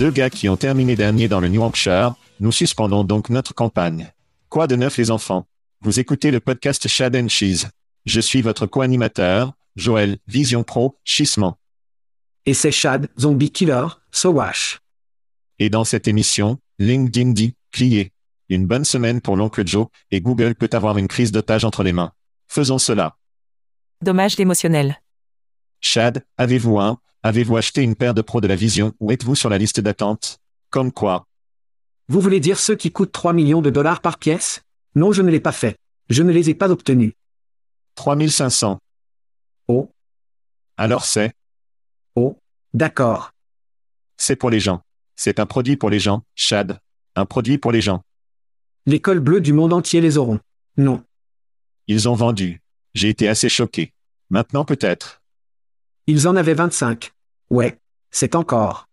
Deux gars qui ont terminé dernier dans le New Hampshire, nous suspendons donc notre campagne. Quoi de neuf les enfants? Vous écoutez le podcast Shad and Cheese. Je suis votre co-animateur, Joël, Vision Pro, Chissement. Et c'est Chad, Zombie Killer, Sowash. Et dans cette émission, LinkedIn dit, cliez. Une bonne semaine pour l'oncle Joe, et Google peut avoir une crise d'otage entre les mains. Faisons cela. Dommage émotionnel. Chad, avez-vous un, avez-vous acheté une paire de pros de la vision ou êtes-vous sur la liste d'attente? Comme quoi? Vous voulez dire ceux qui coûtent 3 millions de dollars par pièce? Non, je ne l'ai pas fait. Je ne les ai pas obtenus. 3500. Oh, Alors c'est, oh, d'accord. c'est pour les gens. C'est un produit pour les gens, Chad. Un produit pour les gens. L'école bleue du monde entier les auront. Non. Ils ont vendu. J'ai été assez choqué. Maintenant peut-être. Ils en avaient 25. Ouais. C'est encore.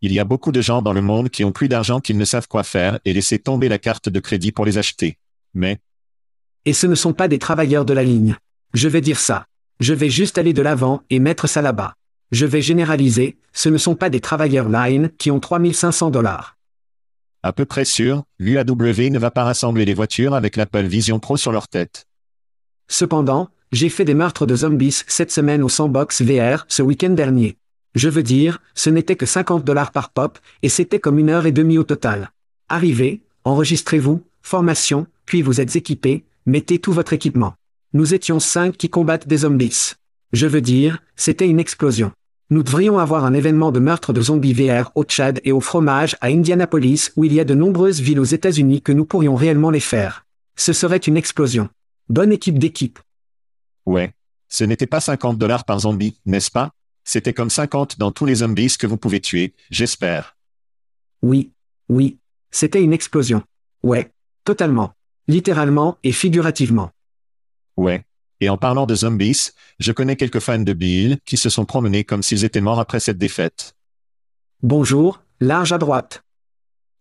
Il y a beaucoup de gens dans le monde qui ont plus d'argent qu'ils ne savent quoi faire et laisser tomber la carte de crédit pour les acheter. Mais, Et ce ne sont pas des travailleurs de la ligne. Je vais dire ça. Je vais juste aller de l'avant et mettre ça là-bas. Je vais généraliser, ce ne sont pas des travailleurs line qui ont 3500 dollars. à peu près sûr, l'UAW ne va pas rassembler les voitures avec l'Apple Vision Pro sur leur tête. Cependant, j'ai fait des meurtres de zombies cette semaine au Sandbox VR ce week-end dernier. Je veux dire, ce n'était que 50 dollars par pop, et c'était comme une heure et demie au total. Arrivez, enregistrez-vous, formation, puis vous êtes équipés, mettez tout votre équipement. Nous étions cinq qui combattent des zombies. Je veux dire, c'était une explosion. Nous devrions avoir un événement de meurtre de zombies VR au Tchad et au fromage à Indianapolis où il y a de nombreuses villes aux États-Unis que nous pourrions réellement les faire. Ce serait une explosion. Bonne équipe d'équipe. Ouais. Ce n'était pas 50 dollars par zombie, n'est-ce pas? C'était comme 50 dans tous les zombies que vous pouvez tuer, j'espère. Oui, oui. C'était une explosion. Ouais. Totalement. Littéralement et figurativement. Ouais. Et en parlant de zombies, je connais quelques fans de Bill qui se sont promenés comme s'ils étaient morts après cette défaite. Bonjour, large à droite.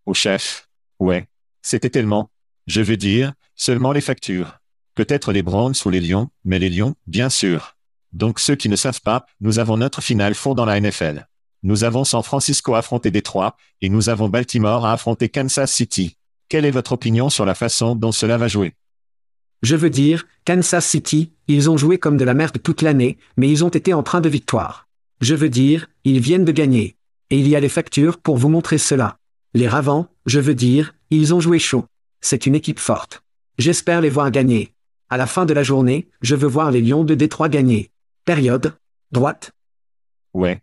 Au chef. Ouais. C'était tellement. Je veux dire, seulement les factures. Peut-être les Browns ou les Lions, mais les Lions, bien sûr. Donc ceux qui ne savent pas, nous avons notre finale fond dans la NFL. Nous avons San Francisco à affronter Détroit, et nous avons Baltimore à affronter Kansas City. Quelle est votre opinion sur la façon dont cela va jouer? Je veux dire, Kansas City, ils ont joué comme de la merde toute l'année, mais ils ont été en train de victoire. Je veux dire, ils viennent de gagner. Et il y a les factures pour vous montrer cela. Les Ravens, je veux dire, ils ont joué chaud. C'est une équipe forte. J'espère les voir gagner. À la fin de la journée, je veux voir les Lions de Détroit gagner. Période. Droite. Ouais.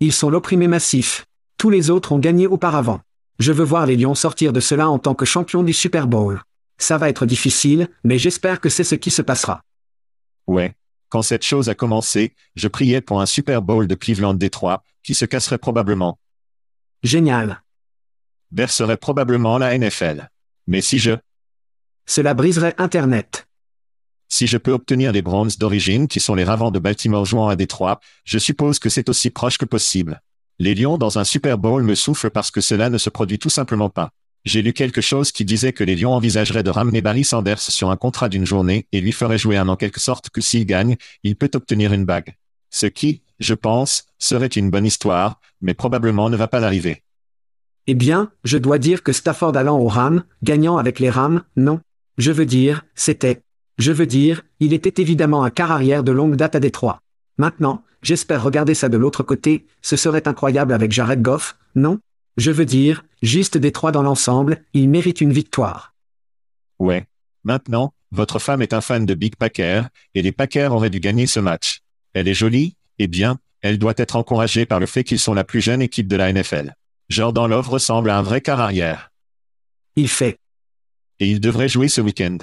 Ils sont l'opprimé massif. Tous les autres ont gagné auparavant. Je veux voir les Lions sortir de cela en tant que champions du Super Bowl. Ça va être difficile, mais j'espère que c'est ce qui se passera. Ouais. Quand cette chose a commencé, je priais pour un Super Bowl de Cleveland Détroit, qui se casserait probablement. Génial. Bercerait probablement la NFL. Mais si je, Cela briserait Internet. Si je peux obtenir les Browns d'origine qui sont les Ravens de Baltimore jouant à Détroit, je suppose que c'est aussi proche que possible. Les Lions dans un Super Bowl me soufflent parce que cela ne se produit tout simplement pas. J'ai lu quelque chose qui disait que les Lions envisageraient de ramener Barry Sanders sur un contrat d'une journée et lui ferait jouer un en quelque sorte que s'il gagne, il peut obtenir une bague. Ce qui, je pense, serait une bonne histoire, mais probablement ne va pas l'arriver. Eh bien, je dois dire que Stafford allant aux Rams, gagnant avec les Rams, non. Je veux dire, c'était. Je veux dire, il était évidemment un quart arrière de longue date à Détroit. Maintenant, j'espère regarder ça de l'autre côté, ce serait incroyable avec Jared Goff, non? Je veux dire, juste Détroit dans l'ensemble, il mérite une victoire. Ouais. Maintenant, votre femme est un fan de Big Packer, et les Packers auraient dû gagner ce match. Elle est jolie, eh bien, elle doit être encouragée par le fait qu'ils sont la plus jeune équipe de la NFL. Jordan Love ressemble à un vrai quart arrière. Il fait. Et il devrait jouer ce week-end.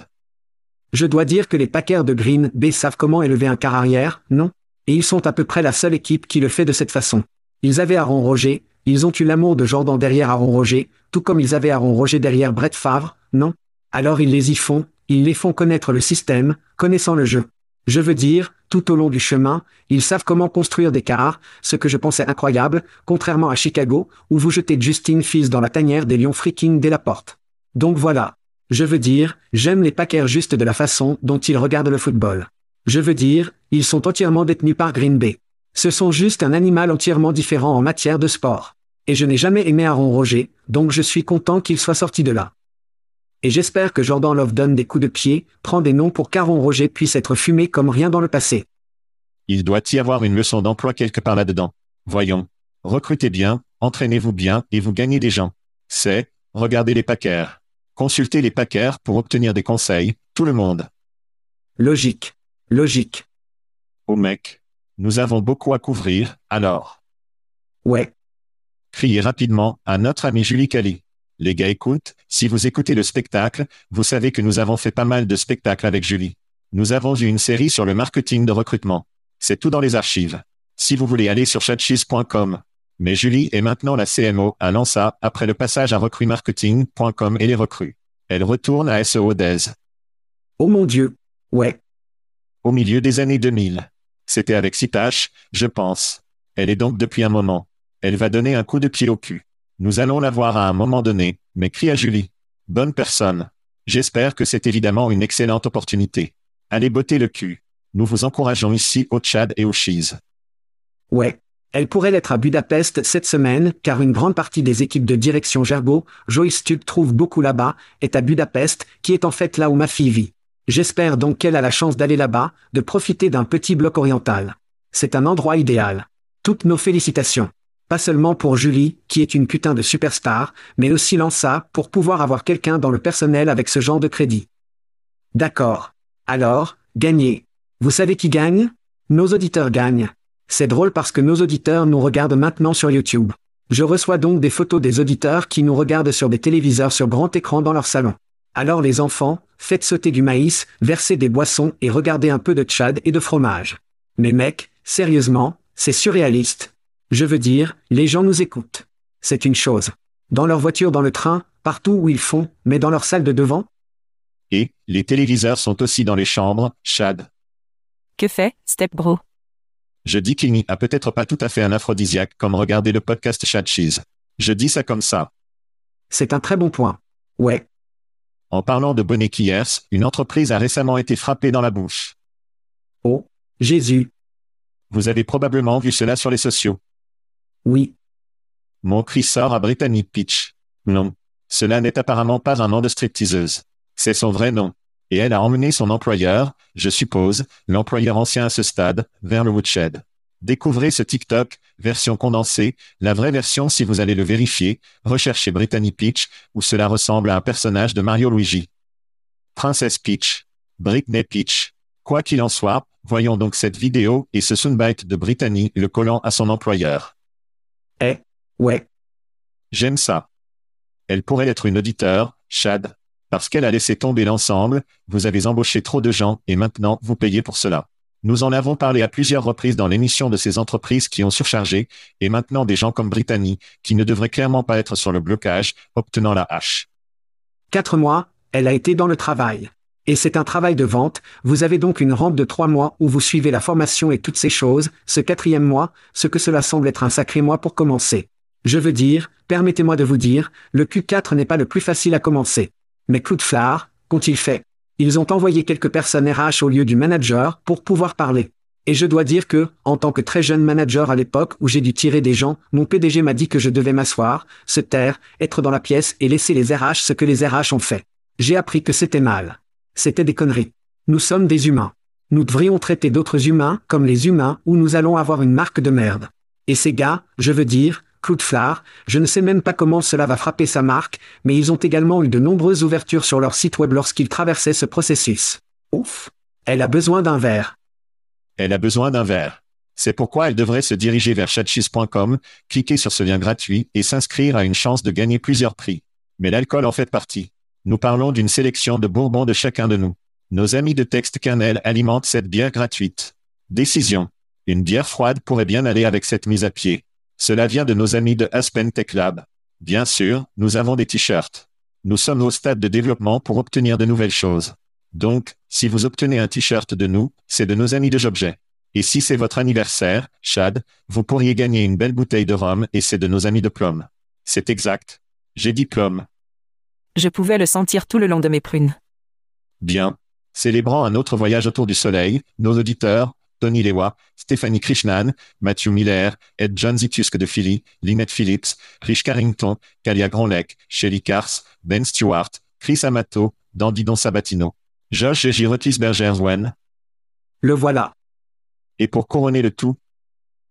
Je dois dire que les Packers de Green Bay savent comment élever un quart arrière, non? Et ils sont à peu près la seule équipe qui le fait de cette façon. Ils avaient Aaron Roger, ils ont eu l'amour de Jordan derrière Aaron Roger, tout comme ils avaient Aaron Roger derrière Brett Favre, non? Alors ils les y font, ils les font connaître le système, connaissant le jeu. Je veux dire, tout au long du chemin, ils savent comment construire des quarts, ce que je pensais incroyable, contrairement à Chicago, où vous jetez Justin Fields dans la tanière des lions freaking dès la porte. Donc voilà. Je veux dire, j'aime les Packers juste de la façon dont ils regardent le football. Je veux dire, ils sont entièrement détenus par Green Bay. Ce sont juste un animal entièrement différent en matière de sport. Et je n'ai jamais aimé Aaron Roger, donc je suis content qu'il soit sorti de là. Et j'espère que Jordan Love donne des coups de pied, prend des noms pour qu'Aaron Roger puisse être fumé comme rien dans le passé. Il doit y avoir une leçon d'emploi quelque part là-dedans. Voyons. Recrutez bien, entraînez-vous bien et vous gagnez des gens. C'est, regardez les Packers. Consultez les Packers pour obtenir des conseils, tout le monde. Logique. Logique. Oh mec. Nous avons beaucoup à couvrir, alors. Ouais. Criez rapidement à notre ami Julie Cali. Les gars écoute, si vous écoutez le spectacle, vous savez que nous avons fait pas mal de spectacles avec Julie. Nous avons eu une série sur le marketing de recrutement. C'est tout dans les archives. Si vous voulez aller sur chatcheese.com. Mais Julie est maintenant la CMO à Lança après le passage à recruitmarketing.com et les recrues. Elle retourne à SEO Days. Oh mon Dieu. Ouais. Au milieu des années 2000. C'était avec Sitash, je pense. Elle est donc depuis un moment. Elle va donner un coup de pied au cul. Nous allons la voir à un moment donné, mais crie à Julie. Bonne personne. J'espère que c'est évidemment une excellente opportunité. Allez botter le cul. Nous vous encourageons ici au Tchad et au Cheese. Ouais. Elle pourrait l'être à Budapest cette semaine, car une grande partie des équipes de direction Gerbo, Joyce Tube trouve beaucoup là-bas, est à Budapest, qui est en fait là où ma fille vit. J'espère donc qu'elle a la chance d'aller là-bas, de profiter d'un petit bloc oriental. C'est un endroit idéal. Toutes nos félicitations. Pas seulement pour Julie, qui est une putain de superstar, mais aussi Lança, pour pouvoir avoir quelqu'un dans le personnel avec ce genre de crédit. D'accord. Alors, gagner. Vous savez qui gagne? Nos auditeurs gagnent. C'est drôle parce que nos auditeurs nous regardent maintenant sur YouTube. Je reçois donc des photos des auditeurs qui nous regardent sur des téléviseurs sur grand écran dans leur salon. Alors les enfants, faites sauter du maïs, versez des boissons et regardez un peu de tchad et de fromage. Mais mec, sérieusement, c'est surréaliste. Je veux dire, les gens nous écoutent. C'est une chose. Dans leur voiture dans le train, partout où ils font, mais dans leur salle de devant? Et, les téléviseurs sont aussi dans les chambres, Chad. Que fait, Step Bro? Je dis qu'il n'y a peut-être pas tout à fait un aphrodisiaque comme regarder le podcast Chad Cheese. Je dis ça comme ça. C'est un très bon point. Ouais. En parlant de Bonnet Kiers, une entreprise a récemment été frappée dans la bouche. Oh, Jésus. Vous avez probablement vu cela sur les sociaux. Oui. Mon cri sort à Brittany Peach. Non. Cela n'est apparemment pas un nom de stripteaseuse. C'est son vrai nom. Et elle a emmené son employeur, je suppose, l'employeur ancien à ce stade, vers le woodshed. Découvrez ce TikTok, version condensée, la vraie version si vous allez le vérifier, recherchez Brittany Peach, où cela ressemble à un personnage de Mario Luigi. Princesse Peach. Britney Peach. Quoi qu'il en soit, voyons donc cette vidéo et ce soundbite de Brittany le collant à son employeur. Eh Ouais. J'aime ça. Elle pourrait être une auditeur, Chad. Parce qu'elle a laissé tomber l'ensemble, vous avez embauché trop de gens et maintenant vous payez pour cela. Nous en avons parlé à plusieurs reprises dans l'émission de ces entreprises qui ont surchargé, et maintenant des gens comme Brittany, qui ne devraient clairement pas être sur le blocage, obtenant la hache. Quatre mois, elle a été dans le travail. Et c'est un travail de vente, vous avez donc une rampe de trois mois où vous suivez la formation et toutes ces choses, ce quatrième mois, ce que cela semble être un sacré mois pour commencer. Je veux dire, permettez-moi de vous dire, le Q4 n'est pas le plus facile à commencer. Mais Cloudflare, qu'ont-ils fait? Ils ont envoyé quelques personnes RH au lieu du manager pour pouvoir parler. Et je dois dire que, en tant que très jeune manager à l'époque où j'ai dû tirer des gens, mon PDG m'a dit que je devais m'asseoir, se taire, être dans la pièce et laisser les RH ce que les RH ont fait. J'ai appris que c'était mal. C'était des conneries. Nous sommes des humains. Nous devrions traiter d'autres humains comme les humains ou nous allons avoir une marque de merde. Et ces gars, je veux dire, Cloudflare, je ne sais même pas comment cela va frapper sa marque, mais ils ont également eu de nombreuses ouvertures sur leur site web lorsqu'ils traversaient ce processus. Ouf. Elle a besoin d'un verre. Elle a besoin d'un verre. C'est pourquoi elle devrait se diriger vers chatchis.com, cliquer sur ce lien gratuit et s'inscrire à une chance de gagner plusieurs prix. Mais l'alcool en fait partie. Nous parlons d'une sélection de bourbons de chacun de nous. Nos amis de Texte Kernel alimentent cette bière gratuite. Décision. Une bière froide pourrait bien aller avec cette mise à pied. Cela vient de nos amis de Aspen Tech Lab. Bien sûr, nous avons des t-shirts. Nous sommes au stade de développement pour obtenir de nouvelles choses. Donc, si vous obtenez un t-shirt de nous, c'est de nos amis de Jobjet. Et si c'est votre anniversaire, Chad, vous pourriez gagner une belle bouteille de rhum et c'est de nos amis de Plum. C'est exact. J'ai dit Plum. Je pouvais le sentir tout le long de mes prunes. Bien. Célébrant un autre voyage autour du soleil, nos auditeurs, Tony Lewa, Stéphanie Krishnan, Matthew Miller, Ed John Zitusk de Philly, Lynette Phillips, Rich Carrington, Kalia Gronlec, Shelly Kars, Ben Stewart, Chris Amato, Dandidon Sabatino. Josh et Berger Wen. Le voilà. Et pour couronner le tout.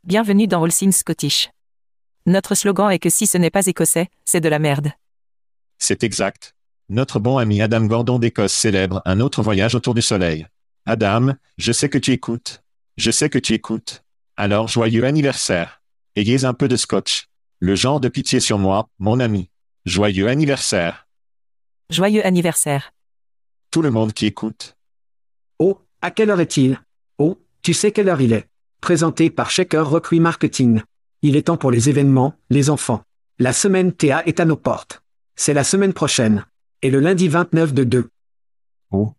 Bienvenue dans All Things Scottish. Notre slogan est que si ce n'est pas écossais, c'est de la merde. C'est exact. Notre bon ami Adam Gordon d'Écosse célèbre un autre voyage autour du soleil. Adam, je sais que tu écoutes. Je sais que tu écoutes. Alors joyeux anniversaire. Ayez un peu de scotch. Le genre de pitié sur moi, mon ami. Joyeux anniversaire. Joyeux anniversaire. Tout le monde qui écoute. Oh, à quelle heure est-il? Oh, tu sais quelle heure il est. Présenté par Shaker Recruit Marketing. Il est temps pour les événements, les enfants. La semaine TA est à nos portes. C'est la semaine prochaine. Et le lundi 29 de 2. Oh.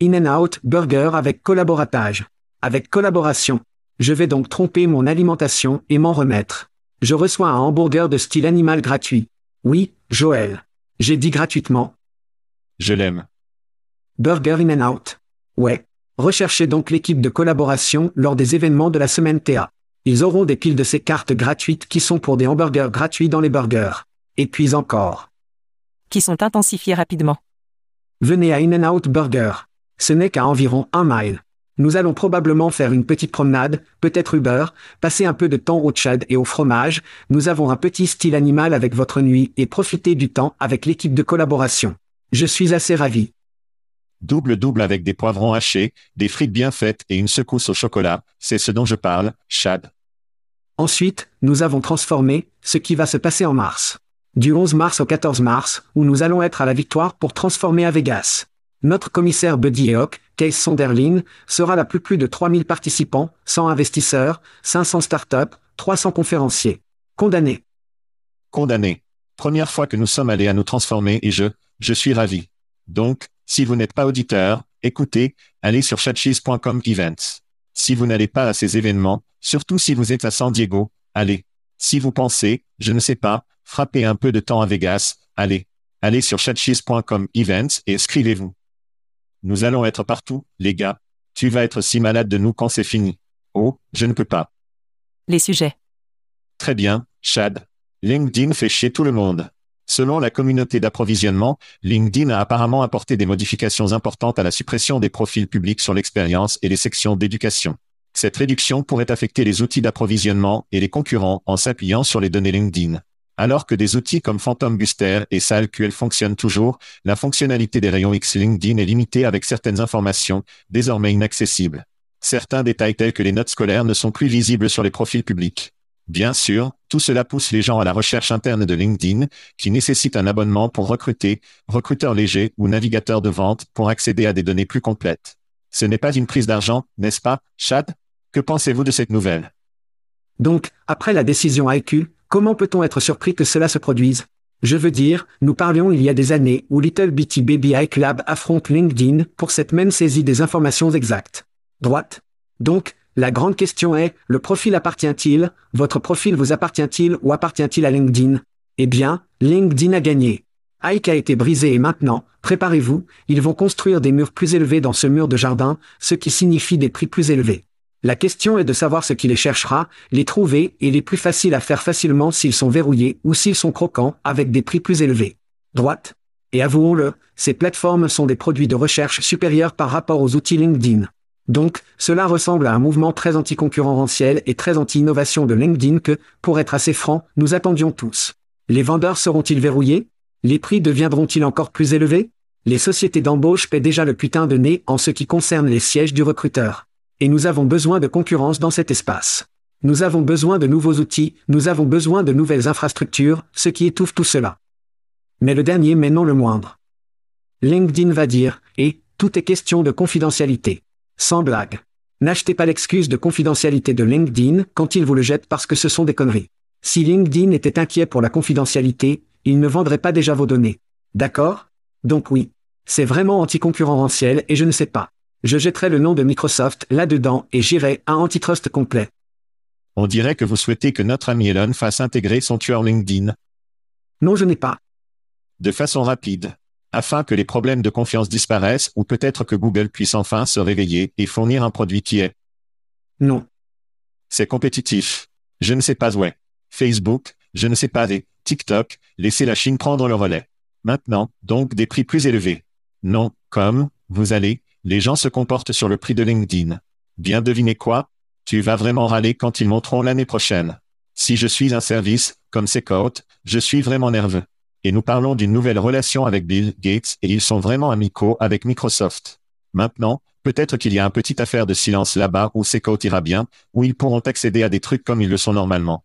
In-N-Out Burger avec collaboratage. Avec collaboration. Je vais donc tromper mon alimentation et m'en remettre. Je reçois un hamburger de style animal gratuit. Oui, Joël. J'ai dit gratuitement. Je l'aime. Burger In-N-Out. Ouais. Recherchez donc l'équipe de collaboration lors des événements de la semaine TA. Ils auront des piles de ces cartes gratuites qui sont pour des hamburgers gratuits dans les burgers. Et puis encore. Qui sont intensifiés rapidement. Venez à In-N-Out Burger. Ce n'est qu'à environ un mile. Nous allons probablement faire une petite promenade, peut-être Uber, passer un peu de temps au Tchad et au fromage, nous avons un petit style animal avec votre nuit et profiter du temps avec l'équipe de collaboration. Je suis assez ravi. Double-double avec des poivrons hachés, des frites bien faites et une secousse au chocolat, c'est ce dont je parle, Chad. Ensuite, nous avons transformé ce qui va se passer en mars. Du 11 mars au 14 mars, où nous allons être à la victoire pour transformer à Vegas. Notre commissaire Buddy Eoc, Case Sonderlin, sera là plus plus de 3000 participants, 100 investisseurs, 500 startups, 300 conférenciers. Condamnés. Condamnés. Première fois que nous sommes allés à nous transformer et je, je suis ravi. Donc, si vous n'êtes pas auditeur, écoutez, allez sur chatcheese.com events. Si vous n'allez pas à ces événements, surtout si vous êtes à San Diego, allez. Si vous pensez, je ne sais pas, frapper un peu de temps à Vegas, allez. Allez sur chatcheese.com events et inscrivez-vous. Nous allons être partout, les gars. Tu vas être si malade de nous quand c'est fini. Oh, je ne peux pas. Les sujets. Très bien, Chad. LinkedIn fait chier tout le monde. Selon la communauté d'approvisionnement, LinkedIn a apparemment apporté des modifications importantes à la suppression des profils publics sur l'expérience et les sections d'éducation. Cette réduction pourrait affecter les outils d'approvisionnement et les concurrents en s'appuyant sur les données LinkedIn. Alors que des outils comme Phantom Buster et SalQL fonctionnent toujours, la fonctionnalité des rayons X LinkedIn est limitée avec certaines informations, désormais inaccessibles. Certains détails tels que les notes scolaires ne sont plus visibles sur les profils publics. Bien sûr, tout cela pousse les gens à la recherche interne de LinkedIn, qui nécessite un abonnement pour recruter, recruteur léger ou navigateur de vente pour accéder à des données plus complètes. Ce n'est pas une prise d'argent, n'est-ce pas, Chad? Que pensez-vous de cette nouvelle? Donc, après la décision IQ, comment peut-on être surpris que cela se produise? Je veux dire, nous parlions il y a des années où Little Bitty Baby Ike Lab affronte LinkedIn pour cette même saisie des informations exactes. Droite Donc, la grande question est, le profil appartient-il, votre profil vous appartient-il ou appartient-il à LinkedIn? Eh bien, LinkedIn a gagné. Ike a été brisé et maintenant, préparez-vous, ils vont construire des murs plus élevés dans ce mur de jardin, ce qui signifie des prix plus élevés. La question est de savoir ce qui les cherchera, les trouver et les plus faciles à faire facilement s'ils sont verrouillés ou s'ils sont croquants avec des prix plus élevés. Droite. Et avouons-le, ces plateformes sont des produits de recherche supérieurs par rapport aux outils LinkedIn. Donc, cela ressemble à un mouvement très anticoncurrentiel et très anti-innovation de LinkedIn que, pour être assez franc, nous attendions tous. Les vendeurs seront-ils verrouillés? Les prix deviendront-ils encore plus élevés? Les sociétés d'embauche paient déjà le putain de nez en ce qui concerne les sièges du recruteur. Et nous avons besoin de concurrence dans cet espace. Nous avons besoin de nouveaux outils, nous avons besoin de nouvelles infrastructures, ce qui étouffe tout cela. Mais le dernier mais non le moindre. LinkedIn va dire, et, tout est question de confidentialité. Sans blague. N'achetez pas l'excuse de confidentialité de LinkedIn quand il vous le jette parce que ce sont des conneries. Si LinkedIn était inquiet pour la confidentialité, il ne vendrait pas déjà vos données. D'accord? Donc oui. C'est vraiment anticoncurrentiel et je ne sais pas. Je jetterai le nom de Microsoft là-dedans et j'irai à antitrust complet. On dirait que vous souhaitez que notre ami Elon fasse intégrer son tueur LinkedIn. Non, je n'ai pas. De façon rapide afin que les problèmes de confiance disparaissent ou peut-être que Google puisse enfin se réveiller et fournir un produit qui est. Non. C'est compétitif. Je ne sais pas où est. Facebook, je ne sais pas et TikTok, laissez la Chine prendre le relais. Maintenant, donc des prix plus élevés. Non, comme, vous allez, les gens se comportent sur le prix de LinkedIn. Bien deviner quoi? Tu vas vraiment râler quand ils monteront l'année prochaine. Si je suis un service, comme c'est je suis vraiment nerveux et nous parlons d'une nouvelle relation avec Bill Gates et ils sont vraiment amicaux avec Microsoft. Maintenant, peut-être qu'il y a une petite affaire de silence là-bas où Secout ira bien, où ils pourront accéder à des trucs comme ils le sont normalement.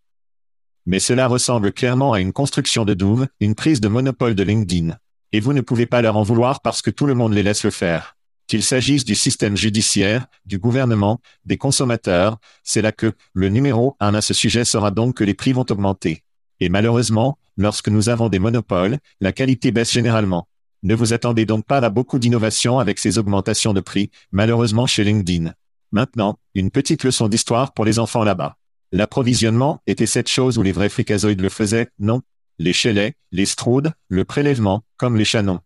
Mais cela ressemble clairement à une construction de Doom, une prise de monopole de LinkedIn. Et vous ne pouvez pas leur en vouloir parce que tout le monde les laisse le faire. Qu'il s'agisse du système judiciaire, du gouvernement, des consommateurs, c'est là que le numéro un à ce sujet sera donc que les prix vont augmenter. Et malheureusement, lorsque nous avons des monopoles, la qualité baisse généralement. Ne vous attendez donc pas à beaucoup d'innovation avec ces augmentations de prix, malheureusement chez LinkedIn. Maintenant, une petite leçon d'histoire pour les enfants là-bas. L'approvisionnement était cette chose où les vrais fricazoïdes le faisaient, non? Les chelets, les stroudes, le prélèvement, comme les chanons.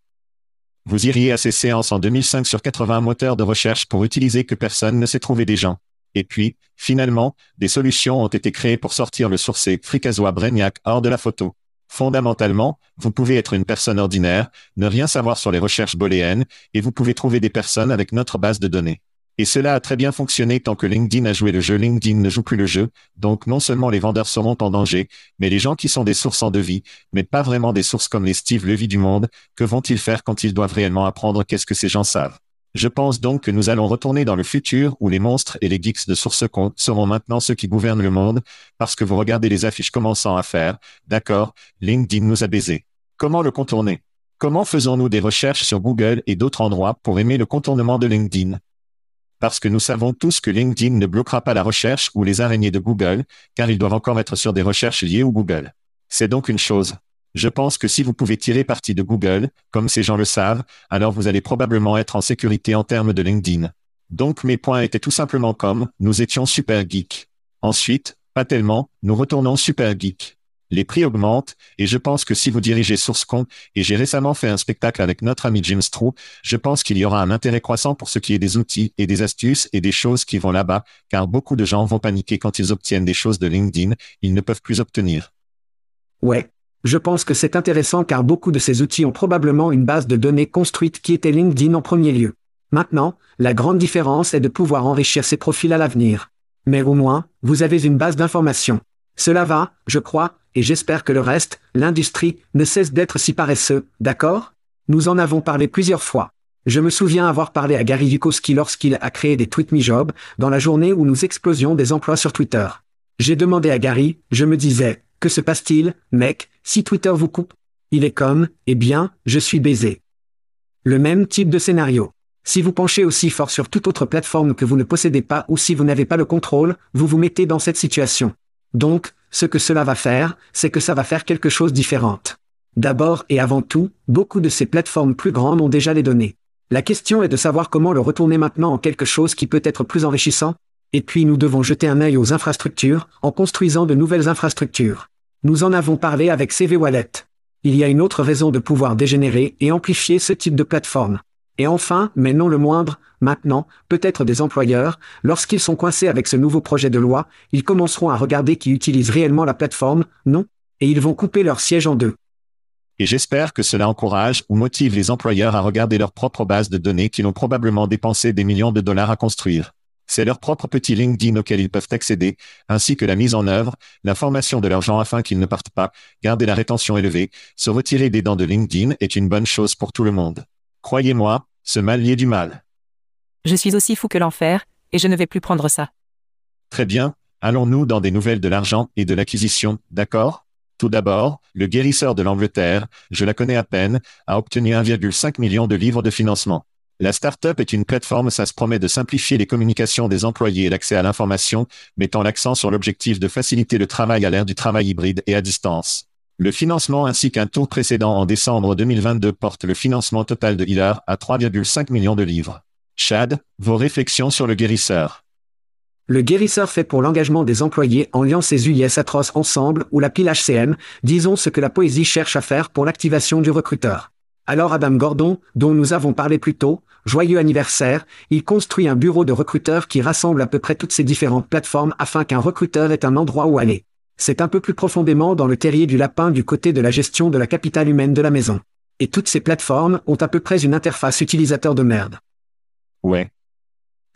Vous iriez à ces séances en 2005 sur 80 moteurs de recherche pour utiliser que personne ne s'est trouvé des gens. Et puis, finalement, des solutions ont été créées pour sortir le sourcé fricasois Breniac hors de la photo. Fondamentalement, vous pouvez être une personne ordinaire, ne rien savoir sur les recherches booléennes, et vous pouvez trouver des personnes avec notre base de données. Et cela a très bien fonctionné tant que LinkedIn a joué le jeu. LinkedIn ne joue plus le jeu, donc non seulement les vendeurs seront en danger, mais les gens qui sont des sources en devis, mais pas vraiment des sources comme les Steve Levy du monde, que vont-ils faire quand ils doivent réellement apprendre qu'est-ce que ces gens savent? Je pense donc que nous allons retourner dans le futur où les monstres et les geeks de source compte seront maintenant ceux qui gouvernent le monde, parce que vous regardez les affiches commençant à faire, d'accord, LinkedIn nous a baisés. Comment le contourner? Comment faisons-nous des recherches sur Google et d'autres endroits pour aimer le contournement de LinkedIn? Parce que nous savons tous que LinkedIn ne bloquera pas la recherche ou les araignées de Google, car ils doivent encore être sur des recherches liées au Google. C'est donc une chose. Je pense que si vous pouvez tirer parti de Google, comme ces gens le savent, alors vous allez probablement être en sécurité en termes de LinkedIn. Donc mes points étaient tout simplement comme, nous étions super geek. Ensuite, pas tellement, nous retournons super geek. Les prix augmentent, et je pense que si vous dirigez SourceCon, et j'ai récemment fait un spectacle avec notre ami Jim Stroh, je pense qu'il y aura un intérêt croissant pour ce qui est des outils et des astuces et des choses qui vont là-bas, car beaucoup de gens vont paniquer quand ils obtiennent des choses de LinkedIn, ils ne peuvent plus obtenir. Ouais, je pense que c'est intéressant car beaucoup de ces outils ont probablement une base de données construite qui était LinkedIn en premier lieu. Maintenant, la grande différence est de pouvoir enrichir ces profils à l'avenir. Mais au moins, vous avez une base d'information. Cela va, je crois, et j'espère que le reste, l'industrie, ne cesse d'être si paresseux, d'accord? Nous en avons parlé plusieurs fois. Je me souviens avoir parlé à Gary Yukowski lorsqu'il a créé des Tweet Me Job, dans la journée où nous explosions des emplois sur Twitter. J'ai demandé à Gary, je me disais, que se passe-t-il, mec, si Twitter vous coupe? Il est comme, eh bien, je suis baisé. Le même type de scénario. Si vous penchez aussi fort sur toute autre plateforme que vous ne possédez pas ou si vous n'avez pas le contrôle, vous vous mettez dans cette situation. Donc, ce que cela va faire, c'est que ça va faire quelque chose de différent. D'abord et avant tout, beaucoup de ces plateformes plus grandes ont déjà les données. La question est de savoir comment le retourner maintenant en quelque chose qui peut être plus enrichissant. Et puis nous devons jeter un œil aux infrastructures, en construisant de nouvelles infrastructures. Nous en avons parlé avec CV Wallet. Il y a une autre raison de pouvoir dégénérer et amplifier ce type de plateforme. Et enfin, mais non le moindre, maintenant, peut-être des employeurs, lorsqu'ils sont coincés avec ce nouveau projet de loi, ils commenceront à regarder qui utilise réellement la plateforme, non Et ils vont couper leur siège en deux et j'espère que cela encourage ou motive les employeurs à regarder leur propre base de données qu'ils ont probablement dépensé des millions de dollars à construire. C'est leur propre petit LinkedIn auquel ils peuvent accéder, ainsi que la mise en œuvre, la formation de leurs gens afin qu'ils ne partent pas, garder la rétention élevée, se retirer des dents de LinkedIn est une bonne chose pour tout le monde. Croyez-moi, ce mal y est du mal. Je suis aussi fou que l'enfer, et je ne vais plus prendre ça. Très bien, allons-nous dans des nouvelles de l'argent et de l'acquisition, d'accord? Tout d'abord, le guérisseur de l'Angleterre, je la connais à peine, a obtenu 1,5 million de livres de financement. La start-up est une plateforme, ça se promet de simplifier les communications des employés et l'accès à l'information, mettant l'accent sur l'objectif de faciliter le travail à l'ère du travail hybride et à distance. Le financement ainsi qu'un tour précédent en décembre 2022 porte le financement total de Hiller à 3,5 millions de livres. Chad, vos réflexions sur le guérisseur. Le guérisseur fait pour l'engagement des employés en liant ces US atroces ensemble ou la pile HCM, disons ce que la poésie cherche à faire pour l'activation du recruteur. Alors Adam Gordon, dont nous avons parlé plus tôt, joyeux anniversaire, il construit un bureau de recruteurs qui rassemble à peu près toutes ces différentes plateformes afin qu'un recruteur ait un endroit où aller. C'est un peu plus profondément dans le terrier du lapin du côté de la gestion de la capitale humaine de la maison. Et toutes ces plateformes ont à peu près une interface utilisateur de merde. Ouais,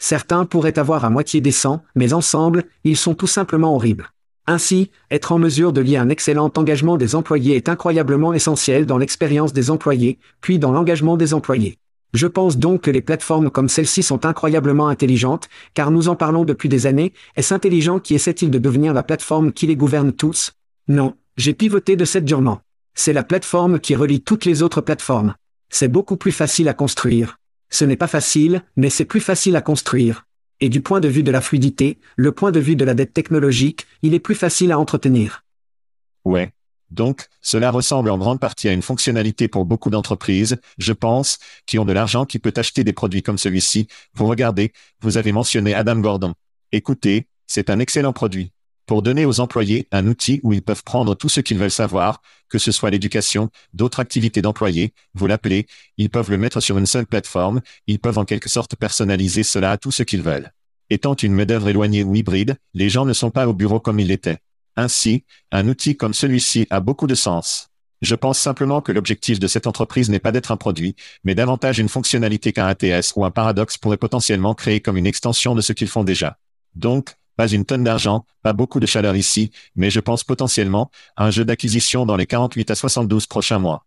Certains pourraient avoir à moitié décent, mais ensemble, ils sont tout simplement horribles. Ainsi, être en mesure de lier un excellent engagement des employés est incroyablement essentiel dans l'expérience des employés, puis dans l'engagement des employés. Je pense donc que les plateformes comme celle-ci sont incroyablement intelligentes, car nous en parlons depuis des années, est-ce intelligent qui essaie-t-il de devenir la plateforme qui les gouverne tous? Non, j'ai pivoté de cette durement. C'est la plateforme qui relie toutes les autres plateformes. C'est beaucoup plus facile à construire. Ce n'est pas facile, mais c'est plus facile à construire. Et du point de vue de la fluidité, le point de vue de la dette technologique, il est plus facile à entretenir. Ouais. Donc, cela ressemble en grande partie à une fonctionnalité pour beaucoup d'entreprises, je pense, qui ont de l'argent qui peut acheter des produits comme celui-ci. Vous regardez, vous avez mentionné Adam Gordon. Écoutez, c'est un excellent produit pour donner aux employés un outil où ils peuvent prendre tout ce qu'ils veulent savoir, que ce soit l'éducation, d'autres activités d'employés, vous l'appelez, ils peuvent le mettre sur une seule plateforme, ils peuvent en quelque sorte personnaliser cela à tout ce qu'ils veulent. Étant une main-d'œuvre éloignée ou hybride, les gens ne sont pas au bureau comme ils l'étaient. Ainsi, un outil comme celui-ci a beaucoup de sens. Je pense simplement que l'objectif de cette entreprise n'est pas d'être un produit, mais davantage une fonctionnalité qu'un ATS ou un paradoxe pourrait potentiellement créer comme une extension de ce qu'ils font déjà. Donc, pas une tonne d'argent, pas beaucoup de chaleur ici, mais je pense potentiellement à un jeu d'acquisition dans les 48 à 72 prochains mois.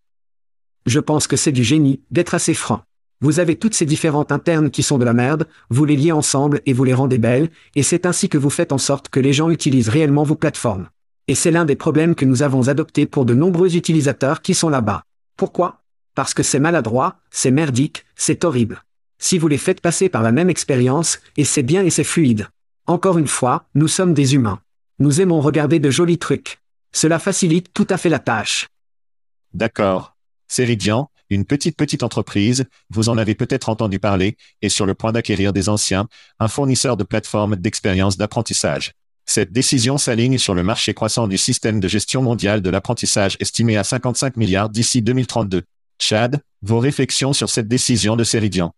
Je pense que c'est du génie, d'être assez franc. Vous avez toutes ces différentes internes qui sont de la merde, vous les liez ensemble et vous les rendez belles, et c'est ainsi que vous faites en sorte que les gens utilisent réellement vos plateformes. Et c'est l'un des problèmes que nous avons adoptés pour de nombreux utilisateurs qui sont là-bas. Pourquoi? Parce que c'est maladroit, c'est merdique, c'est horrible. Si vous les faites passer par la même expérience, et c'est bien et c'est fluide. Encore une fois, nous sommes des humains. Nous aimons regarder de jolis trucs. Cela facilite tout à fait la tâche. D'accord. Ceridian, une petite petite entreprise, vous en avez peut-être entendu parler, est sur le point d'acquérir des anciens, un fournisseur de plateformes d'expérience d'apprentissage. Cette décision s'aligne sur le marché croissant du système de gestion mondial de l'apprentissage estimé à 55 milliards d'ici 2032. Chad, vos réflexions sur cette décision de Ceridian.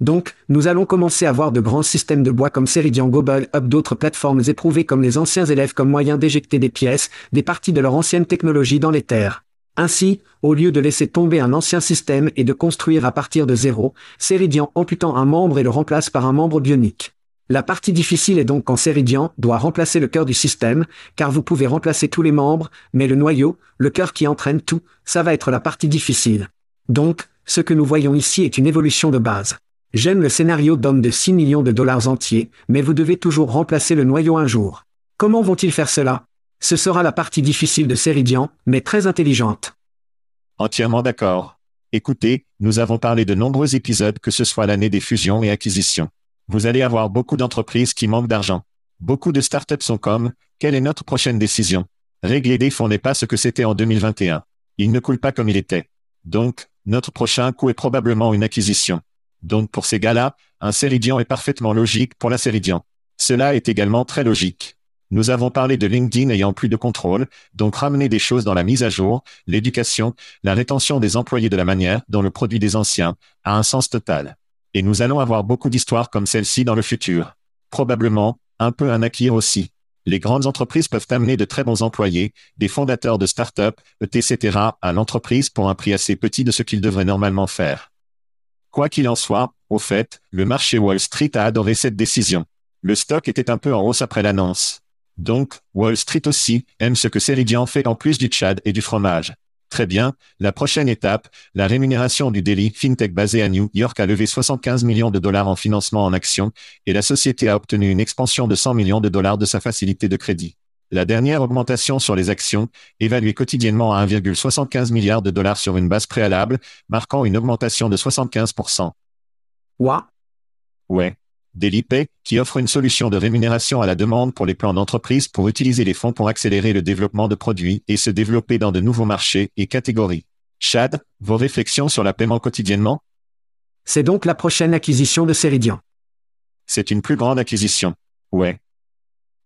Donc, nous allons commencer à voir de grands systèmes de bois comme Ceridian Gobble Up d'autres plateformes éprouvées comme les anciens élèves comme moyen d'éjecter des pièces, des parties de leur ancienne technologie dans les terres. Ainsi, au lieu de laisser tomber un ancien système et de construire à partir de zéro, Ceridian amputant un membre et le remplace par un membre bionique. La partie difficile est donc quand Ceridian doit remplacer le cœur du système, car vous pouvez remplacer tous les membres, mais le noyau, le cœur qui entraîne tout, ça va être la partie difficile. Donc, ce que nous voyons ici est une évolution de base. J'aime le scénario d'homme de 6 millions de dollars entiers, mais vous devez toujours remplacer le noyau un jour. Comment vont-ils faire cela? Ce sera la partie difficile de Ceridian, mais très intelligente. Entièrement d'accord. Écoutez, nous avons parlé de nombreux épisodes que ce soit l'année des fusions et acquisitions. Vous allez avoir beaucoup d'entreprises qui manquent d'argent. Beaucoup de startups sont comme, quelle est notre prochaine décision? Régler des fonds n'est pas ce que c'était en 2021. Il ne coule pas comme il était. Donc, notre prochain coup est probablement une acquisition. Donc pour ces gars-là, un Ceridian est parfaitement logique pour la Ceridian. Cela est également très logique. Nous avons parlé de LinkedIn ayant plus de contrôle, donc ramener des choses dans la mise à jour, l'éducation, la rétention des employés de la manière dont le produit des anciens a un sens total. Et nous allons avoir beaucoup d'histoires comme celle-ci dans le futur. Probablement, un peu un acquis aussi. Les grandes entreprises peuvent amener de très bons employés, des fondateurs de start-up, etc. à l'entreprise pour un prix assez petit de ce qu'ils devraient normalement faire. Quoi qu'il en soit, au fait, le marché Wall Street a adoré cette décision. Le stock était un peu en hausse après l'annonce. Donc, Wall Street aussi aime ce que Ceridian fait en plus du Tchad et du fromage. Très bien, la prochaine étape, la rémunération du Daily FinTech basé à New York a levé 75 millions de dollars en financement en actions, et la société a obtenu une expansion de 100 millions de dollars de sa facilité de crédit. La dernière augmentation sur les actions, évaluée quotidiennement à 1,75 milliard de dollars sur une base préalable, marquant une augmentation de 75%. Ouah, Ouais. DailyPay, qui offre une solution de rémunération à la demande pour les plans d'entreprise pour utiliser les fonds pour accélérer le développement de produits et se développer dans de nouveaux marchés et catégories. Chad, vos réflexions sur la paiement quotidiennement? C'est donc la prochaine acquisition de Ceridian. C'est une plus grande acquisition. Ouais.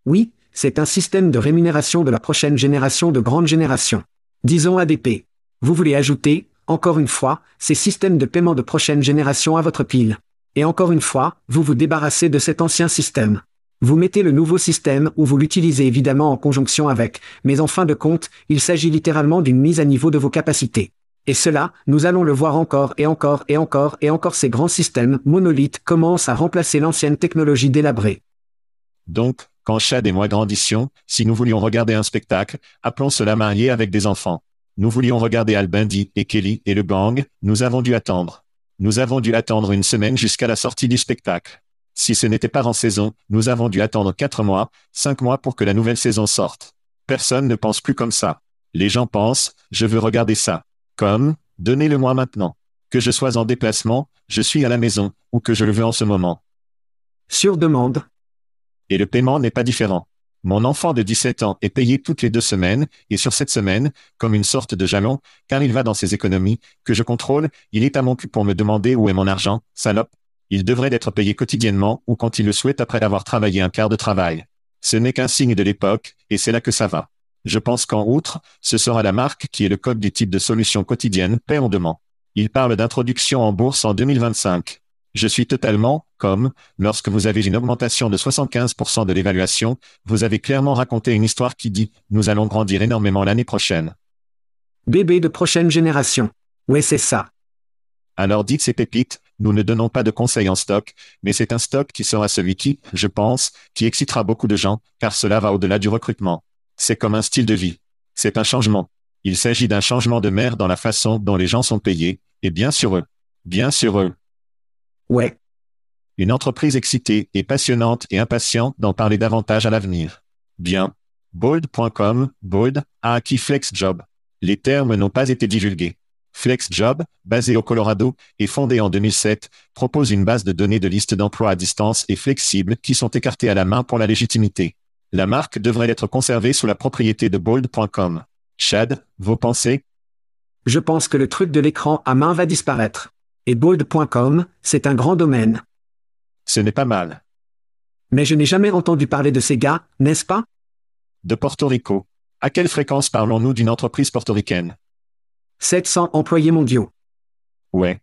Oui, c'est un système de rémunération de la prochaine génération de grande génération. Disons ADP. Vous voulez ajouter, encore une fois, ces systèmes de paiement de prochaine génération à votre pile. Et encore une fois, vous vous débarrassez de cet ancien système. Vous mettez le nouveau système ou vous l'utilisez évidemment en conjonction avec, mais en fin de compte, il s'agit littéralement d'une mise à niveau de vos capacités. Et cela, nous allons le voir encore et encore et encore et encore ces grands systèmes monolithes commencent à remplacer l'ancienne technologie délabrée. Donc, quand Chad et moi grandissions, si nous voulions regarder un spectacle, appelons cela marié avec des enfants. Nous voulions regarder Al Bundy et Kelly et le gang, nous avons dû attendre. Nous avons dû attendre une semaine jusqu'à la sortie du spectacle. Si ce n'était pas en saison, nous avons dû attendre quatre mois, cinq mois pour que la nouvelle saison sorte. Personne ne pense plus comme ça. Les gens pensent, je veux regarder ça. Comme, donnez-le-moi maintenant. Que je sois en déplacement, je suis à la maison, ou que je le veux en ce moment. Sur demande, Et le paiement n'est pas différent. Mon enfant de 17 ans est payé toutes les deux semaines, et sur cette semaine, comme une sorte de jalon, car il va dans ses économies, que je contrôle, il est à mon cul pour me demander où est mon argent, salope. Il devrait être payé quotidiennement ou quand il le souhaite après avoir travaillé un quart de travail. Ce n'est qu'un signe de l'époque, et c'est là que ça va. Je pense qu'en outre, ce sera la marque qui est le code du type de solution quotidienne, paie en demande. Il parle d'introduction en bourse en 2025. Je suis totalement, comme, lorsque vous avez une augmentation de 75% de l'évaluation, vous avez clairement raconté une histoire qui dit, nous allons grandir énormément l'année prochaine. bébé de prochaine génération. Ouais, c'est ça. Alors dites ces pépites, nous ne donnons pas de conseils en stock, mais c'est un stock qui sera celui qui, je pense, qui excitera beaucoup de gens, car cela va au-delà du recrutement. C'est comme un style de vie. C'est un changement. Il s'agit d'un changement de mer dans la façon dont les gens sont payés, et bien sûr eux. Bien sûr eux. Ouais. Une entreprise excitée et passionnante et impatiente d'en parler davantage à l'avenir. Bien. Bold.com, Bold, a acquis FlexJob. Les termes n'ont pas été divulgués. FlexJob, basé au Colorado et fondé en 2007, propose une base de données de listes d'emplois à distance et flexibles qui sont écartées à la main pour la légitimité. La marque devrait être conservée sous la propriété de Bold.com. Chad, vos pensées? Je pense que le truc de l'écran à main va disparaître. Et bold.com, c'est un grand domaine. Ce n'est pas mal. Mais je n'ai jamais entendu parler de ces gars, n'est-ce pas? De Porto Rico. À quelle fréquence parlons-nous d'une entreprise portoricaine? 700 employés mondiaux. Ouais.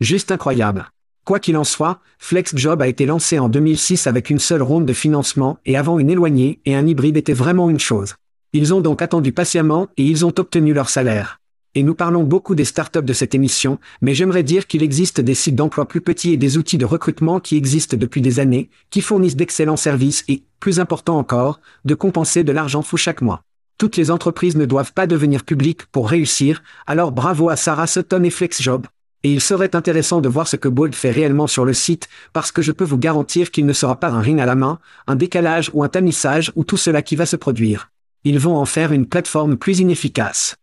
Juste incroyable. Quoi qu'il en soit, FlexJob a été lancé en 2006 avec une seule ronde de financement et avant une éloignée et un hybride était vraiment une chose. Ils ont donc attendu patiemment et ils ont obtenu leur salaire. Et nous parlons beaucoup des startups de cette émission, mais j'aimerais dire qu'il existe des sites d'emploi plus petits et des outils de recrutement qui existent depuis des années, qui fournissent d'excellents services et, plus important encore, de compenser de l'argent fou chaque mois. Toutes les entreprises ne doivent pas devenir publiques pour réussir, alors bravo à Sarah Sutton et FlexJob. Et il serait intéressant de voir ce que Bold fait réellement sur le site, parce que je peux vous garantir qu'il ne sera pas un ring à la main, un décalage ou un tamissage ou tout cela qui va se produire. Ils vont en faire une plateforme plus inefficace.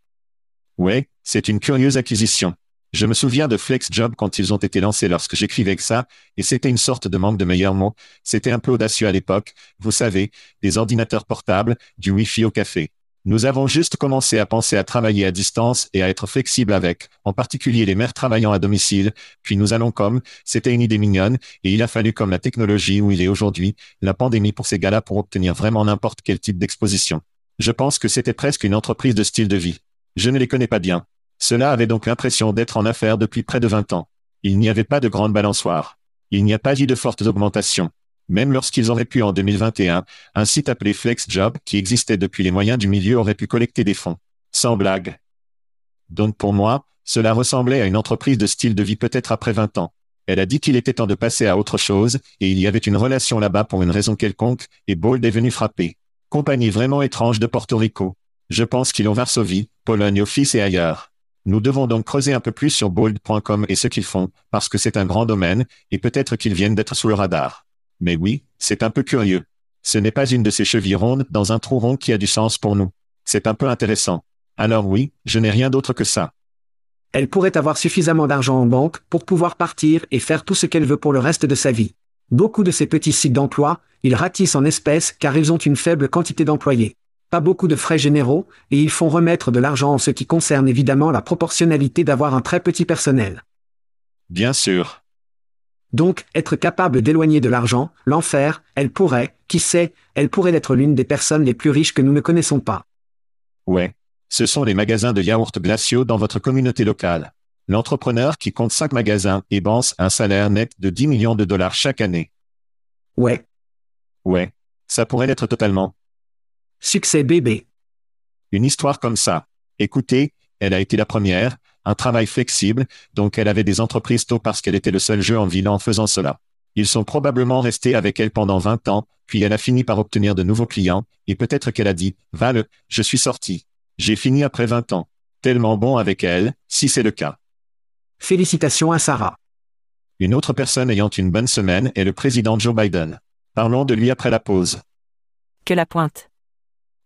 Ouais, c'est une curieuse acquisition. Je me souviens de FlexJob quand ils ont été lancés lorsque j'écrivais que ça, et c'était une sorte de manque de meilleurs mots. C'était un peu audacieux à l'époque, vous savez, des ordinateurs portables, du Wi-Fi au café. Nous avons juste commencé à penser à travailler à distance et à être flexible avec, en particulier les mères travaillant à domicile, puis nous allons comme, c'était une idée mignonne, et il a fallu comme la technologie où il est aujourd'hui, la pandémie pour ces gars-là pour obtenir vraiment n'importe quel type d'exposition. Je pense que c'était presque une entreprise de style de vie. Je ne les connais pas bien. Cela avait donc l'impression d'être en affaires depuis près de 20 ans. Il n'y avait pas de grande balançoire. Il n'y a pas eu de fortes augmentations. Même lorsqu'ils auraient pu en 2021, un site appelé FlexJob, qui existait depuis les moyens du milieu, aurait pu collecter des fonds. Sans blague. Donc pour moi, cela ressemblait à une entreprise de style de vie peut-être après 20 ans. Elle a dit qu'il était temps de passer à autre chose, et il y avait une relation là-bas pour une raison quelconque, et Bold est venu frapper. Compagnie vraiment étrange de Porto Rico. Je pense qu'ils ont Varsovie, Pologne Office et ailleurs. Nous devons donc creuser un peu plus sur bold.com et ce qu'ils font, parce que c'est un grand domaine, et peut-être qu'ils viennent d'être sous le radar. Mais oui, c'est un peu curieux. Ce n'est pas une de ces chevilles rondes dans un trou rond qui a du sens pour nous. C'est un peu intéressant. Alors oui, je n'ai rien d'autre que ça. Elle pourrait avoir suffisamment d'argent en banque pour pouvoir partir et faire tout ce qu'elle veut pour le reste de sa vie. Beaucoup de ces petits sites d'emploi, ils ratissent en espèces car ils ont une faible quantité d'employés pas beaucoup de frais généraux, et ils font remettre de l'argent en ce qui concerne évidemment la proportionnalité d'avoir un très petit personnel. Bien sûr. Donc, être capable d'éloigner de l'argent, l'enfer, elle pourrait, qui sait, elle pourrait être l'une des personnes les plus riches que nous ne connaissons pas. Ouais. Ce sont les magasins de yaourt glaciaux dans votre communauté locale. L'entrepreneur qui compte cinq magasins et banse un salaire net de 10 millions de dollars chaque année. Ouais. Ouais. Ça pourrait l'être totalement. Succès bébé. Une histoire comme ça. Écoutez, elle a été la première, un travail flexible, donc elle avait des entreprises tôt parce qu'elle était le seul jeu en ville en faisant cela. Ils sont probablement restés avec elle pendant 20 ans, puis elle a fini par obtenir de nouveaux clients, et peut-être qu'elle a dit, Val, je suis sorti. J'ai fini après 20 ans. Tellement bon avec elle, si c'est le cas. Félicitations à Sarah. Une autre personne ayant une bonne semaine est le président Joe Biden. Parlons de lui après la pause. Que la pointe.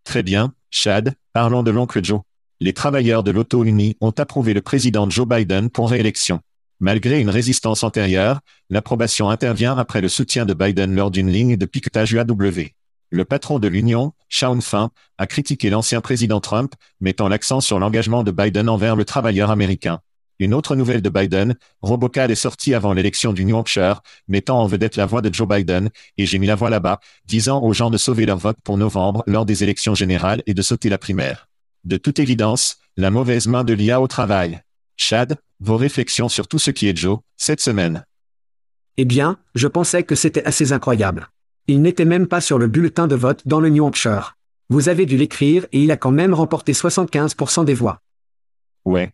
Très bien, Chad, parlons de l'oncle Joe. Les travailleurs de l'auto-uni ont approuvé le président Joe Biden pour réélection. Malgré une résistance antérieure, l'approbation intervient après le soutien de Biden lors d'une ligne de piquetage UAW. Le patron de l'Union, Shawn Fin, a critiqué l'ancien président Trump, mettant l'accent sur l'engagement de Biden envers le travailleur américain. Une autre nouvelle de Biden, Robocal est sorti avant l'élection du New Hampshire, mettant en vedette la voix de Joe Biden, et j'ai mis la voix là-bas, disant aux gens de sauver leur vote pour novembre lors des élections générales et de sauter la primaire. De toute évidence, la mauvaise main de l'IA au travail. Chad, vos réflexions sur tout ce qui est Joe, cette semaine. Eh bien, je pensais que c'était assez incroyable. Il n'était même pas sur le bulletin de vote dans le New Hampshire. Vous avez dû l'écrire et il a quand même remporté 75% des voix. Ouais,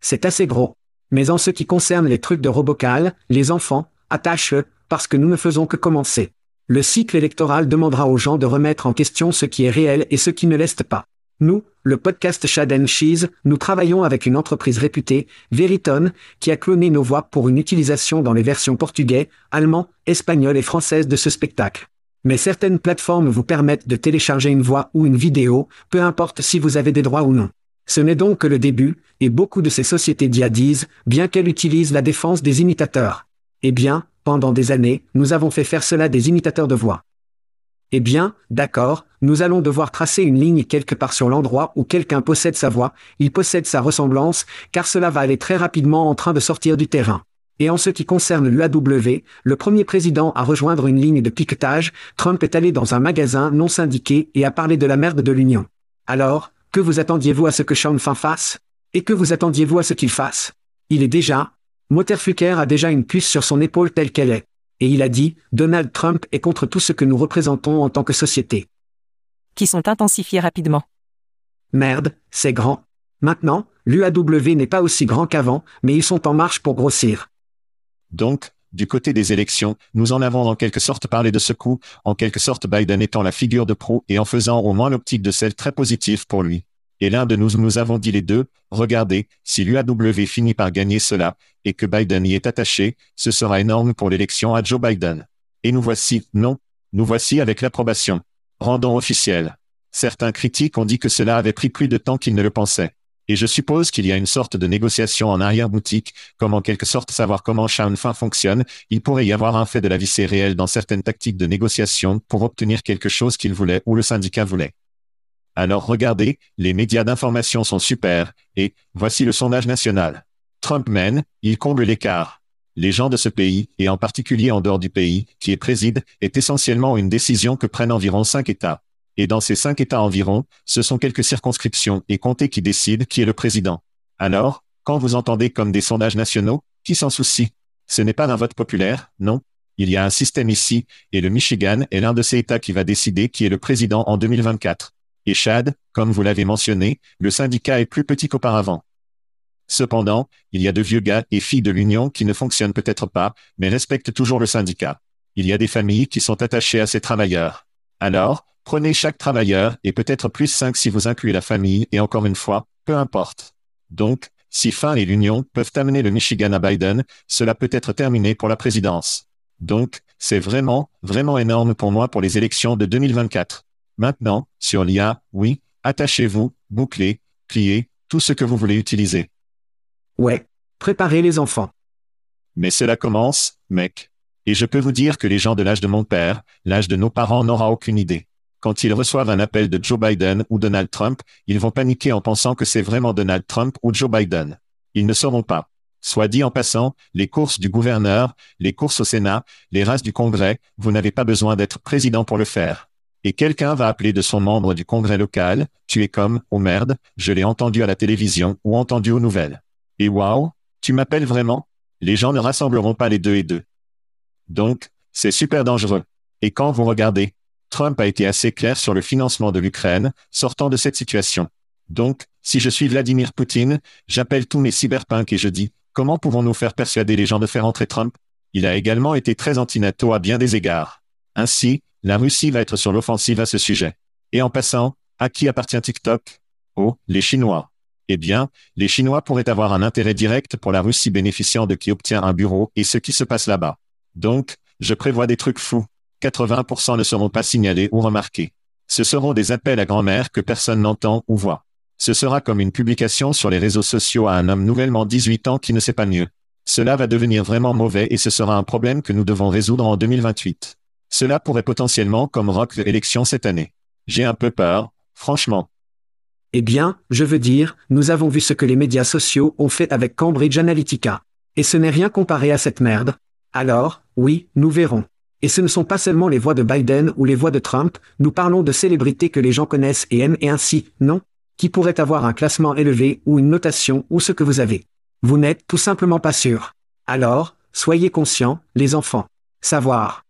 c'est assez gros. Mais en ce qui concerne les trucs de Robocal, les enfants, attache-eux, parce que nous ne faisons que commencer. Le cycle électoral demandera aux gens de remettre en question ce qui est réel et ce qui ne l'est pas. Nous, le podcast Shad Cheese, nous travaillons avec une entreprise réputée, Veriton, qui a cloné nos voix pour une utilisation dans les versions portugais, allemand, espagnol et française de ce spectacle. Mais certaines plateformes vous permettent de télécharger une voix ou une vidéo, peu importe si vous avez des droits ou non. Ce n'est donc que le début, et beaucoup de ces sociétés d'IA disent, bien qu'elles utilisent la défense des imitateurs. Eh bien, pendant des années, nous avons fait faire cela des imitateurs de voix. Eh bien, d'accord, nous allons devoir tracer une ligne quelque part sur l'endroit où quelqu'un possède sa voix, il possède sa ressemblance, car cela va aller très rapidement en train de sortir du terrain. Et en ce qui concerne l'UAW, le premier président à rejoindre une ligne de piquetage, Trump est allé dans un magasin non syndiqué et a parlé de la merde de l'Union. Alors, que vous attendiez-vous à ce que Sean Fin fasse? Et que vous attendiez-vous à ce qu'il fasse? Il est déjà... Motherfucker a déjà une puce sur son épaule telle qu'elle est. Et il a dit, Donald Trump est contre tout ce que nous représentons en tant que société. Qui sont intensifiés rapidement. Merde, c'est grand. Maintenant, l'UAW n'est pas aussi grand qu'avant, mais ils sont en marche pour grossir. Donc, du côté des élections, nous en avons en quelque sorte parlé de ce coup, en quelque sorte Biden étant la figure de pro et en faisant au moins l'optique de celle très positive pour lui. Et l'un de nous nous avons dit les deux, regardez, si l'UAW finit par gagner cela, et que Biden y est attaché, ce sera énorme pour l'élection à Joe Biden. Et nous voici, non, nous voici avec l'approbation. Rendons officiel. Certains critiques ont dit que cela avait pris plus de temps qu'ils ne le pensaient. Et je suppose qu'il y a une sorte de négociation en arrière-boutique, comme en quelque sorte savoir comment Shaun Fin fonctionne, il pourrait y avoir un fait de la vie réelle dans certaines tactiques de négociation pour obtenir quelque chose qu'il voulait ou le syndicat voulait. Alors regardez, les médias d'information sont super, et voici le sondage national. Trump mène, il comble l'écart. Les gens de ce pays, et en particulier en dehors du pays, qui est préside, est essentiellement une décision que prennent environ cinq États. Et dans ces cinq États environ, ce sont quelques circonscriptions et comtés qui décident qui est le président. Alors, quand vous entendez comme des sondages nationaux, qui s'en soucie? Ce n'est pas un vote populaire, non. Il y a un système ici, et le Michigan est l'un de ces États qui va décider qui est le président en 2024. Et Chad, comme vous l'avez mentionné, le syndicat est plus petit qu'auparavant. Cependant, il y a de vieux gars et filles de l'Union qui ne fonctionnent peut-être pas, mais respectent toujours le syndicat. Il y a des familles qui sont attachées à ces travailleurs. Alors, Prenez chaque travailleur et peut-être plus cinq si vous incluez la famille et encore une fois, peu importe. Donc, si Fin et l'Union peuvent amener le Michigan à Biden, cela peut être terminé pour la présidence. Donc, c'est vraiment, vraiment énorme pour moi pour les élections de 2024. Maintenant, sur l'IA, oui, attachez-vous, bouclez, pliez, tout ce que vous voulez utiliser. Ouais, préparez les enfants. Mais cela commence, mec. Et je peux vous dire que les gens de l'âge de mon père, l'âge de nos parents n'aura aucune idée. Quand ils reçoivent un appel de Joe Biden ou Donald Trump, ils vont paniquer en pensant que c'est vraiment Donald Trump ou Joe Biden. Ils ne sauront pas. Soit dit en passant, les courses du gouverneur, les courses au Sénat, les races du Congrès, vous n'avez pas besoin d'être président pour le faire. Et quelqu'un va appeler de son membre du Congrès local, tu es comme, oh merde, je l'ai entendu à la télévision ou entendu aux nouvelles. Et waouh, tu m'appelles vraiment? Les gens ne rassembleront pas les deux et deux. Donc, c'est super dangereux. Et quand vous regardez, Trump a été assez clair sur le financement de l'Ukraine, sortant de cette situation. Donc, si je suis Vladimir Poutine, j'appelle tous mes cyberpunks et je dis, comment pouvons-nous faire persuader les gens de faire entrer Trump? Il a également été très anti-NATO à bien des égards. Ainsi, la Russie va être sur l'offensive à ce sujet. Et en passant, à qui appartient TikTok? Oh, les Chinois. Eh bien, les Chinois pourraient avoir un intérêt direct pour la Russie bénéficiant de qui obtient un bureau et ce qui se passe là-bas. Donc, je prévois des trucs fous. 80% ne seront pas signalés ou remarqués. Ce seront des appels à grand-mère que personne n'entend ou voit. Ce sera comme une publication sur les réseaux sociaux à un homme nouvellement 18 ans qui ne sait pas mieux. Cela va devenir vraiment mauvais et ce sera un problème que nous devons résoudre en 2028. Cela pourrait potentiellement comme rock l'élection cette année. J'ai un peu peur, franchement. Eh bien, je veux dire, nous avons vu ce que les médias sociaux ont fait avec Cambridge Analytica. Et ce n'est rien comparé à cette merde. Alors, oui, nous verrons. Et ce ne sont pas seulement les voix de Biden ou les voix de Trump, nous parlons de célébrités que les gens connaissent et aiment et ainsi, non Qui pourraient avoir un classement élevé ou une notation ou ce que vous avez. Vous n'êtes tout simplement pas sûr. Alors, soyez conscients, les enfants. Savoir.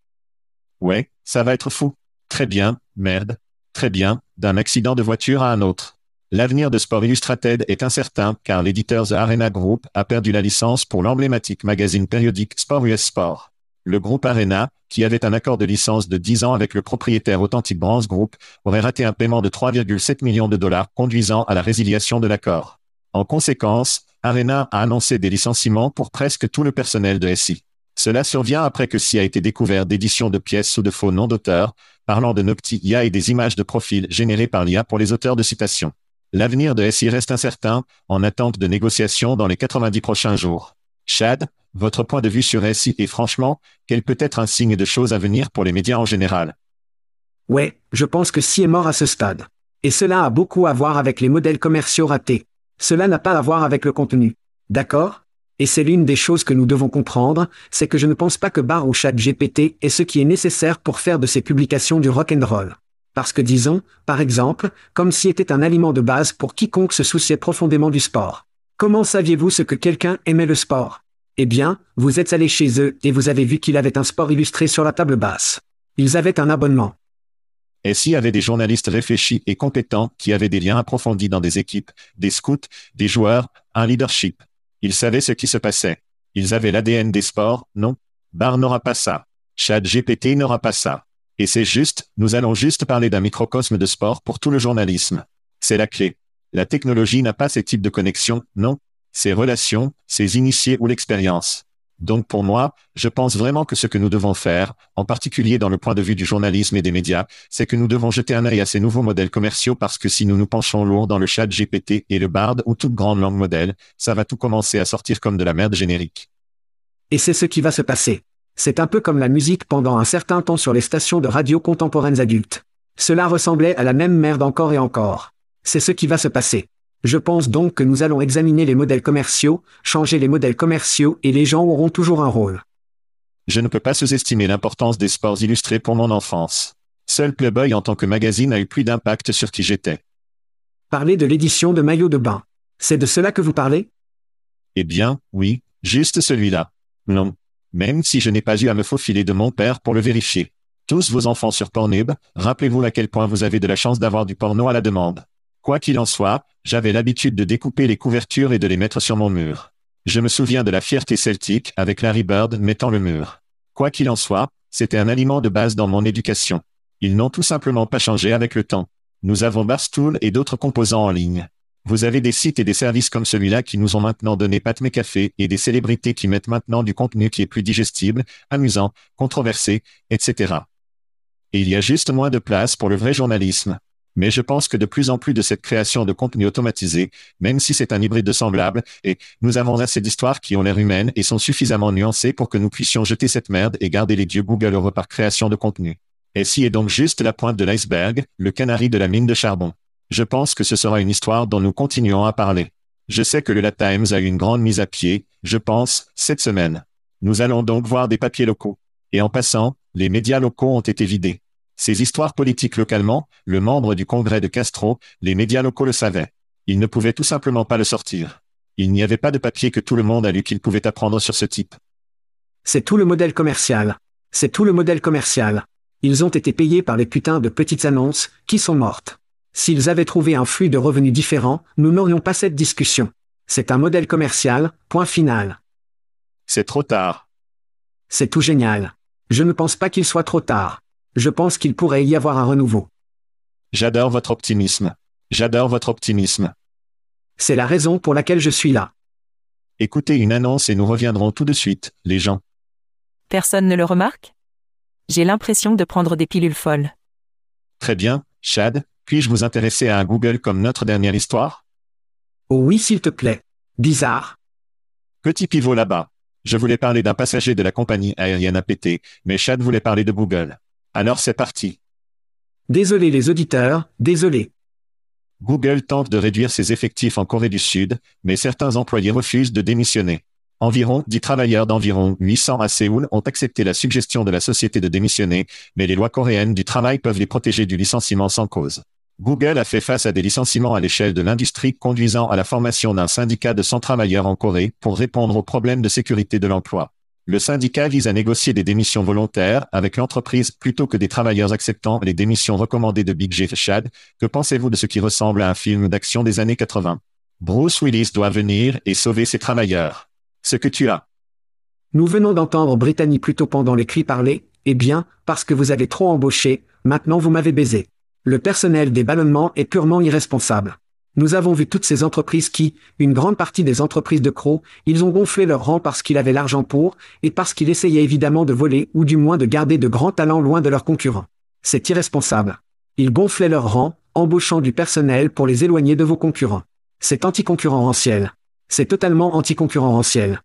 Ouais, ça va être fou. Très bien, merde. Très bien, d'un accident de voiture à un autre. L'avenir de Sport Illustrated est incertain car l'éditeur The Arena Group a perdu la licence pour l'emblématique magazine périodique Sport US Sport. Le groupe Arena, qui avait un accord de licence de 10 ans avec le propriétaire authentique Brands Group, aurait raté un paiement de 3,7 millions de dollars conduisant à la résiliation de l'accord. En conséquence, Arena a annoncé des licenciements pour presque tout le personnel de SI. Cela survient après que SI a été découvert d'édition de pièces sous de faux noms d'auteurs, parlant de Nocti IA et des images de profil générées par l'IA pour les auteurs de citations. L'avenir de SI reste incertain, en attente de négociations dans les 90 prochains jours. Chad, votre point de vue sur SI et franchement, quel peut être un signe de choses à venir pour les médias en général? Ouais, je pense que Si est mort à ce stade. Et cela a beaucoup à voir avec les modèles commerciaux ratés. Cela n'a pas à voir avec le contenu. D'accord? Et c'est l'une des choses que nous devons comprendre, c'est que je ne pense pas que Bar ou Chat GPT est ce qui est nécessaire pour faire de ces publications du rock and roll. Parce que disons, par exemple, comme si était un aliment de base pour quiconque se souciait profondément du sport. Comment saviez-vous ce que quelqu'un aimait le sport? Eh bien, vous êtes allé chez eux et vous avez vu qu'il avait un sport illustré sur la table basse. Ils avaient un abonnement. Et s'il y avait des journalistes réfléchis et compétents qui avaient des liens approfondis dans des équipes, des scouts, des joueurs, un leadership? Ils savaient ce qui se passait. Ils avaient l'ADN des sports, non? Bar n'aura pas ça. Chad GPT n'aura pas ça. Et c'est juste, nous allons juste parler d'un microcosme de sport pour tout le journalisme. C'est la clé. La technologie n'a pas ces types de connexions, non? Ces relations, ces initiés ou l'expérience. Donc pour moi, je pense vraiment que ce que nous devons faire, en particulier dans le point de vue du journalisme et des médias, c'est que nous devons jeter un œil à ces nouveaux modèles commerciaux parce que si nous nous penchons lourd dans le chat GPT et le BARD ou toute grande langue modèle, ça va tout commencer à sortir comme de la merde générique. Et c'est ce qui va se passer. C'est un peu comme la musique pendant un certain temps sur les stations de radio contemporaines adultes. Cela ressemblait à la même merde encore et encore. C'est ce qui va se passer. Je pense donc que nous allons examiner les modèles commerciaux, changer les modèles commerciaux et les gens auront toujours un rôle. Je ne peux pas sous-estimer l'importance des sports illustrés pour mon enfance. Seul Playboy en tant que magazine a eu plus d'impact sur qui j'étais. Parlez de l'édition de maillot de bain. C'est de cela que vous parlez? Eh bien, oui, juste celui-là. Non. Même si je n'ai pas eu à me faufiler de mon père pour le vérifier. Tous vos enfants sur Pornhub, rappelez-vous à quel point vous avez de la chance d'avoir du porno à la demande. Quoi qu'il en soit, j'avais l'habitude de découper les couvertures et de les mettre sur mon mur. Je me souviens de la fierté celtique avec Larry Bird mettant le mur. Quoi qu'il en soit, c'était un aliment de base dans mon éducation. Ils n'ont tout simplement pas changé avec le temps. Nous avons Barstool et d'autres composants en ligne. Vous avez des sites et des services comme celui-là qui nous ont maintenant donné Pat Café et des célébrités qui mettent maintenant du contenu qui est plus digestible, amusant, controversé, etc. Et il y a juste moins de place pour le vrai journalisme. Mais je pense que de plus en plus de cette création de contenu automatisé, même si c'est un hybride de semblable, et nous avons assez d'histoires qui ont l'air humaines et sont suffisamment nuancées pour que nous puissions jeter cette merde et garder les dieux Google heureux par création de contenu. Et si est donc juste la pointe de l'iceberg, le canari de la mine de charbon. Je pense que ce sera une histoire dont nous continuons à parler. Je sais que le La Times a eu une grande mise à pied, je pense, cette semaine. Nous allons donc voir des papiers locaux. Et en passant, les médias locaux ont été vidés. Ces histoires politiques localement, le membre du Congrès de Castro, les médias locaux le savaient. Ils ne pouvaient tout simplement pas le sortir. Il n'y avait pas de papier que tout le monde a lu qu'il pouvait apprendre sur ce type. C'est tout le modèle commercial. C'est tout le modèle commercial. Ils ont été payés par les putains de petites annonces, qui sont mortes. S'ils avaient trouvé un flux de revenus différent, nous n'aurions pas cette discussion. C'est un modèle commercial, point final. C'est trop tard. C'est tout génial. Je ne pense pas qu'il soit trop tard. Je pense qu'il pourrait y avoir un renouveau. J'adore votre optimisme. J'adore votre optimisme. C'est la raison pour laquelle je suis là. Écoutez une annonce et nous reviendrons tout de suite, les gens. Personne ne le remarque? J'ai l'impression de prendre des pilules folles. Très bien, Chad, puis-je vous intéresser à un Google comme notre dernière histoire? Oh oui, s'il te plaît. Bizarre. Petit pivot là-bas. Je voulais parler d'un passager de la compagnie aérienne APT, mais Chad voulait parler de Google. Alors c'est parti. Désolé les auditeurs, désolé. Google tente de réduire ses effectifs en Corée du Sud, mais certains employés refusent de démissionner. Environ 10 travailleurs d'environ 800 à Séoul ont accepté la suggestion de la société de démissionner, mais les lois coréennes du travail peuvent les protéger du licenciement sans cause. Google a fait face à des licenciements à l'échelle de l'industrie conduisant à la formation d'un syndicat de 100 travailleurs en Corée pour répondre aux problèmes de sécurité de l'emploi. Le syndicat vise à négocier des démissions volontaires avec l'entreprise plutôt que des travailleurs acceptant les démissions recommandées de Big Jeff Chad. Que pensez-vous de ce qui ressemble à un film d'action des années 80 Bruce Willis doit venir et sauver ses travailleurs. Ce que tu as. Nous venons d'entendre Brittany plutôt pendant les cris parler, eh bien, parce que vous avez trop embauché, maintenant vous m'avez baisé. Le personnel des ballonnements est purement irresponsable. Nous avons vu toutes ces entreprises qui, une grande partie des entreprises de Crow, ils ont gonflé leur rang parce qu'il avait l'argent pour, et parce qu'il essayait évidemment de voler ou du moins de garder de grands talents loin de leurs concurrents. C'est irresponsable. Ils gonflaient leur rang, embauchant du personnel pour les éloigner de vos concurrents. C'est anticoncurrentiel. C'est totalement anticoncurrentiel.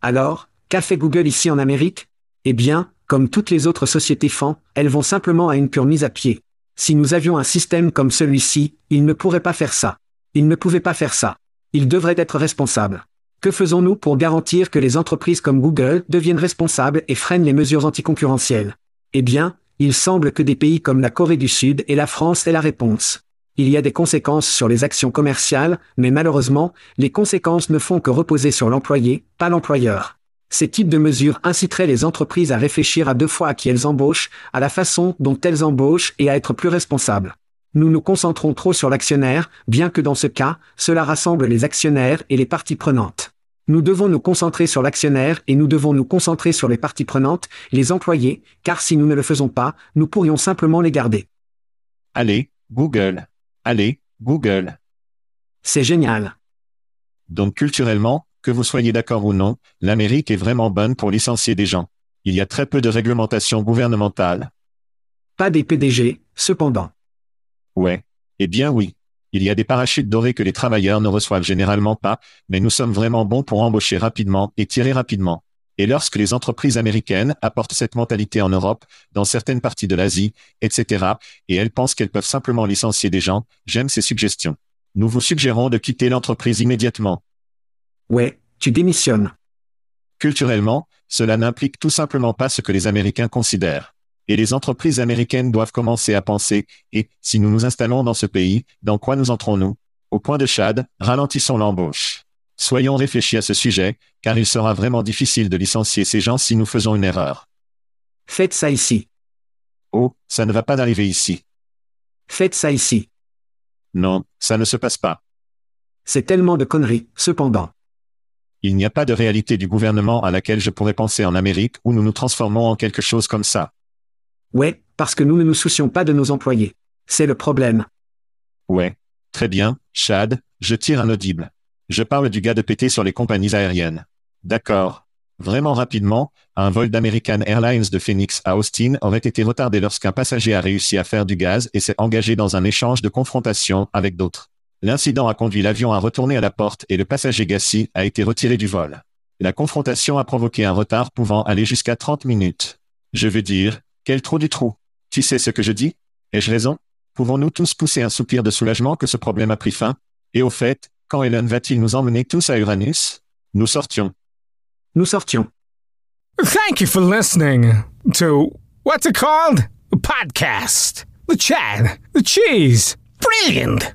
Alors, qu'a fait Google ici en Amérique? Eh bien, comme toutes les autres sociétés font, elles vont simplement à une pure mise à pied. Si nous avions un système comme celui-ci, il ne pourrait pas faire ça. Il ne pouvait pas faire ça. Il devrait être responsable. Que faisons-nous pour garantir que les entreprises comme Google deviennent responsables et freinent les mesures anticoncurrentielles? Eh bien, il semble que des pays comme la Corée du Sud et la France aient la réponse. Il y a des conséquences sur les actions commerciales, mais malheureusement, les conséquences ne font que reposer sur l'employé, pas l'employeur. Ces types de mesures inciteraient les entreprises à réfléchir à deux fois à qui elles embauchent, à la façon dont elles embauchent et à être plus responsables. Nous nous concentrons trop sur l'actionnaire, bien que dans ce cas, cela rassemble les actionnaires et les parties prenantes. Nous devons nous concentrer sur l'actionnaire et nous devons nous concentrer sur les parties prenantes, les employés, car si nous ne le faisons pas, nous pourrions simplement les garder. Allez, Google. Allez, Google. C'est génial. Donc culturellement, que vous soyez d'accord ou non, l'Amérique est vraiment bonne pour licencier des gens. Il y a très peu de réglementation gouvernementale. Pas des PDG, cependant. Ouais. Eh bien oui. Il y a des parachutes dorés que les travailleurs ne reçoivent généralement pas, mais nous sommes vraiment bons pour embaucher rapidement et tirer rapidement. Et lorsque les entreprises américaines apportent cette mentalité en Europe, dans certaines parties de l'Asie, etc., et elles pensent qu'elles peuvent simplement licencier des gens, j'aime ces suggestions. Nous vous suggérons de quitter l'entreprise immédiatement. Ouais, tu démissionnes. Culturellement, cela n'implique tout simplement pas ce que les Américains considèrent. Et les entreprises américaines doivent commencer à penser, et, si nous nous installons dans ce pays, dans quoi nous entrons-nous? Au point de Chad, ralentissons l'embauche. Soyons réfléchis à ce sujet, car il sera vraiment difficile de licencier ces gens si nous faisons une erreur. Faites ça ici. Oh, ça ne va pas arriver ici. Faites ça ici. Non, ça ne se passe pas. C'est tellement de conneries, cependant. Il n'y a pas de réalité du gouvernement à laquelle je pourrais penser en Amérique où nous nous transformons en quelque chose comme ça. Ouais, parce que nous ne nous soucions pas de nos employés. C'est le problème. Ouais. Très bien, Chad, je tire un audible. Je parle du gars de péter sur les compagnies aériennes. D'accord. Vraiment rapidement, un vol d'American Airlines de Phoenix à Austin aurait été retardé lorsqu'un passager a réussi à faire du gaz et s'est engagé dans un échange de confrontation avec d'autres. L'incident a conduit l'avion à retourner à la porte et le passager Gassi a été retiré du vol. La confrontation a provoqué un retard pouvant aller jusqu'à 30 minutes. Je veux dire, quel trou du trou. Tu sais ce que je dis? Ai-je raison? Pouvons-nous tous pousser un soupir de soulagement que ce problème a pris fin? Et au fait, quand Elon va-t-il nous emmener tous à Uranus? Nous sortions. Nous sortions. Thank you for listening to what's it called? A podcast. The Chad. The Cheese. Brilliant.